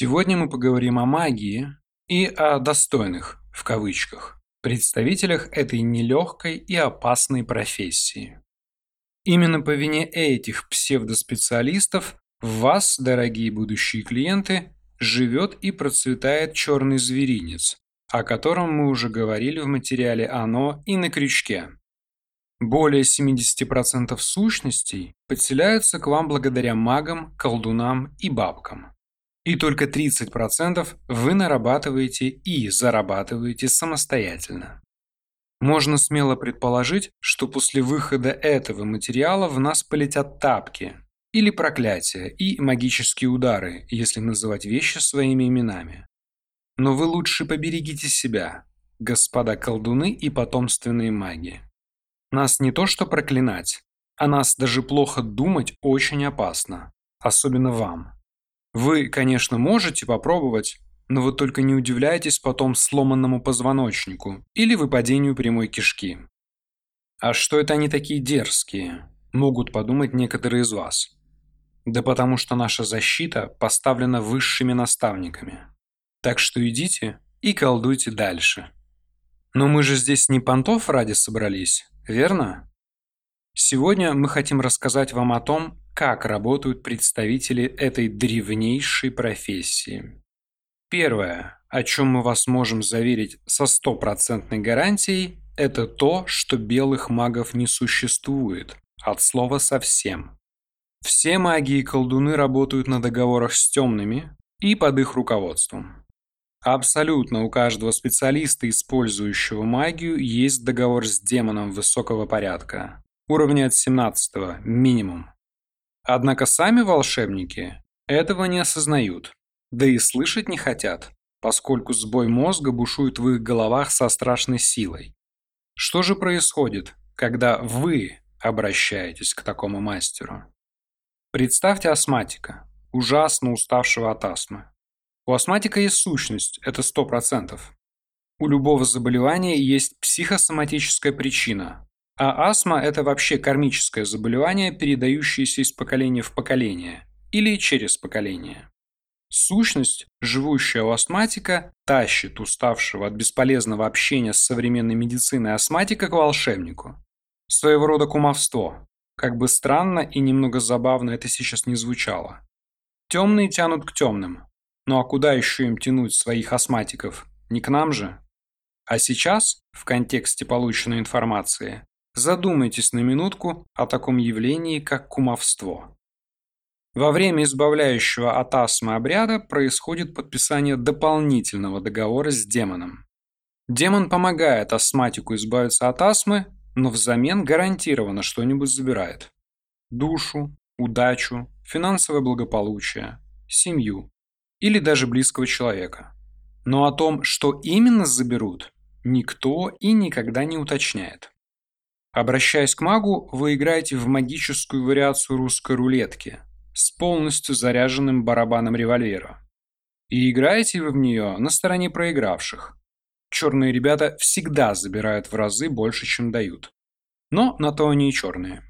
Сегодня мы поговорим о магии и о «достойных» в кавычках представителях этой нелегкой и опасной профессии. Именно по вине этих псевдоспециалистов в вас, дорогие будущие клиенты, живет и процветает черный зверинец, о котором мы уже говорили в материале «Оно» и на крючке. Более 70% сущностей подселяются к вам благодаря магам, колдунам и бабкам. И только 30% вы нарабатываете и зарабатываете самостоятельно. Можно смело предположить, что после выхода этого материала в нас полетят тапки, или проклятия и магические удары, если называть вещи своими именами. Но вы лучше поберегите себя, господа колдуны и потомственные маги. Нас не то что проклинать, а нас даже плохо думать очень опасно, особенно вам. Вы, конечно, можете попробовать, но вы только не удивляйтесь потом сломанному позвоночнику или выпадению прямой кишки. А что это они такие дерзкие? Могут подумать некоторые из вас. Да потому что наша защита поставлена высшими наставниками. Так что идите и колдуйте дальше. Но мы же здесь не понтов ради собрались, верно? Сегодня мы хотим рассказать вам о том, как работают представители этой древнейшей профессии. Первое, о чем мы вас можем заверить со стопроцентной гарантией, это то, что белых магов не существует, от слова совсем. Все маги и колдуны работают на договорах с темными и под их руководством. Абсолютно у каждого специалиста, использующего магию, есть договор с демоном высокого порядка, уровня от 17 минимум. Однако сами волшебники этого не осознают, да и слышать не хотят, поскольку сбой мозга бушует в их головах со страшной силой. Что же происходит, когда вы обращаетесь к такому мастеру? Представьте астматика, ужасно уставшего от астмы. У астматика есть сущность, это 100%. У любого заболевания есть психосоматическая причина, а астма – это вообще кармическое заболевание, передающееся из поколения в поколение или через поколение. Сущность, живущая у астматика, тащит уставшего от бесполезного общения с современной медициной астматика к волшебнику. Своего рода кумовство. Как бы странно и немного забавно это сейчас не звучало. Темные тянут к темным. Ну а куда еще им тянуть своих астматиков? Не к нам же? А сейчас, в контексте полученной информации, задумайтесь на минутку о таком явлении, как кумовство. Во время избавляющего от астмы обряда происходит подписание дополнительного договора с демоном. Демон помогает астматику избавиться от астмы, но взамен гарантированно что-нибудь забирает. Душу, удачу, финансовое благополучие, семью или даже близкого человека. Но о том, что именно заберут, никто и никогда не уточняет. Обращаясь к магу, вы играете в магическую вариацию русской рулетки с полностью заряженным барабаном револьвера. И играете вы в нее на стороне проигравших, Черные ребята всегда забирают в разы больше, чем дают. Но на то они и черные.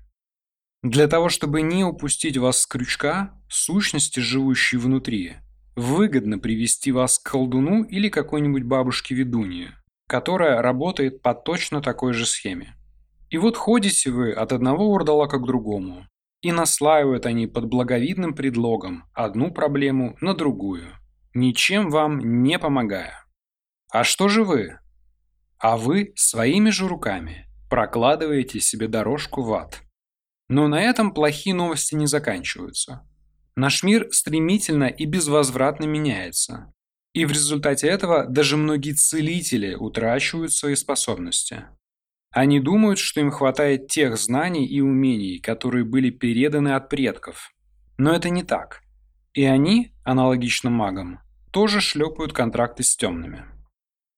Для того, чтобы не упустить вас с крючка, сущности, живущие внутри, выгодно привести вас к колдуну или какой-нибудь бабушке-ведунье, которая работает по точно такой же схеме. И вот ходите вы от одного урдалака к другому, и наслаивают они под благовидным предлогом одну проблему на другую, ничем вам не помогая. А что же вы? А вы своими же руками прокладываете себе дорожку в ад. Но на этом плохие новости не заканчиваются. Наш мир стремительно и безвозвратно меняется. И в результате этого даже многие целители утрачивают свои способности. Они думают, что им хватает тех знаний и умений, которые были переданы от предков. Но это не так. И они, аналогично магам, тоже шлепают контракты с темными.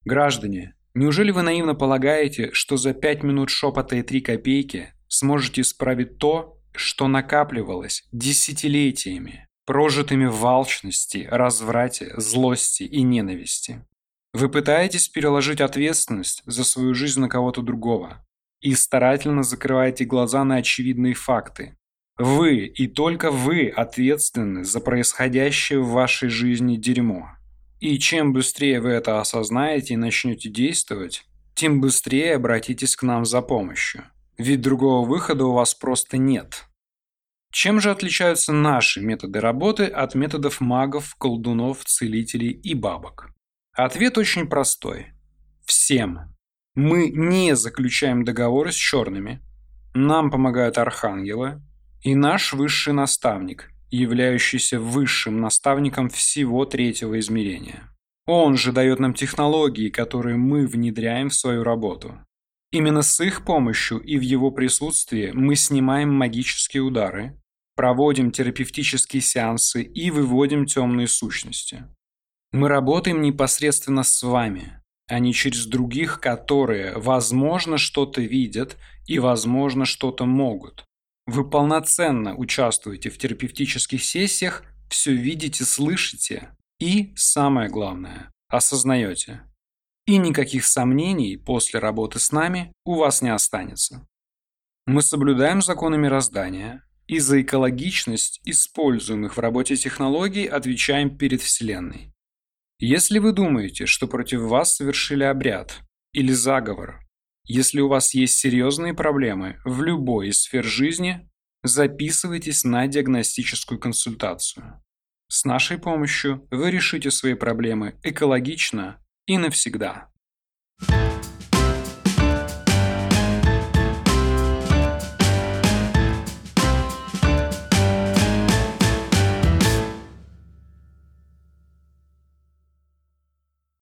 Граждане, неужели вы наивно полагаете, что за 5 минут шепота и 3 копейки сможете исправить то, что накапливалось десятилетиями, прожитыми в алчности, разврате, злости и ненависти? Вы пытаетесь переложить ответственность за свою жизнь на кого-то другого и старательно закрываете глаза на очевидные факты, Вы и только вы ответственны за происходящее в вашей жизни дерьмо. И чем быстрее вы это осознаете и начнете действовать, тем быстрее обратитесь к нам за помощью. Ведь другого выхода у вас просто нет. Чем же отличаются наши методы работы от методов магов, колдунов, целителей и бабок? Ответ очень простой. Всем. Мы не заключаем договоры с черными. Нам помогают архангелы и наш высший наставник, являющийся высшим наставником всего третьего измерения. Он же дает нам технологии, которые мы внедряем в свою работу. Именно с их помощью и в его присутствии мы снимаем магические удары, проводим терапевтические сеансы и выводим темные сущности. Мы работаем непосредственно с вами, а не через других, которые, возможно, что-то видят и, возможно, что-то могут. Вы полноценно участвуете в терапевтических сессиях, все видите, слышите и, самое главное, осознаете. И никаких сомнений после работы с нами у вас не останется. Мы соблюдаем законы мироздания, и за экологичность используемых в работе технологий отвечаем перед Вселенной. Если вы думаете, что против вас совершили обряд или заговор, если у вас есть серьезные проблемы в любой из сфер жизни, записывайтесь на диагностическую консультацию. С нашей помощью вы решите свои проблемы экологично и навсегда.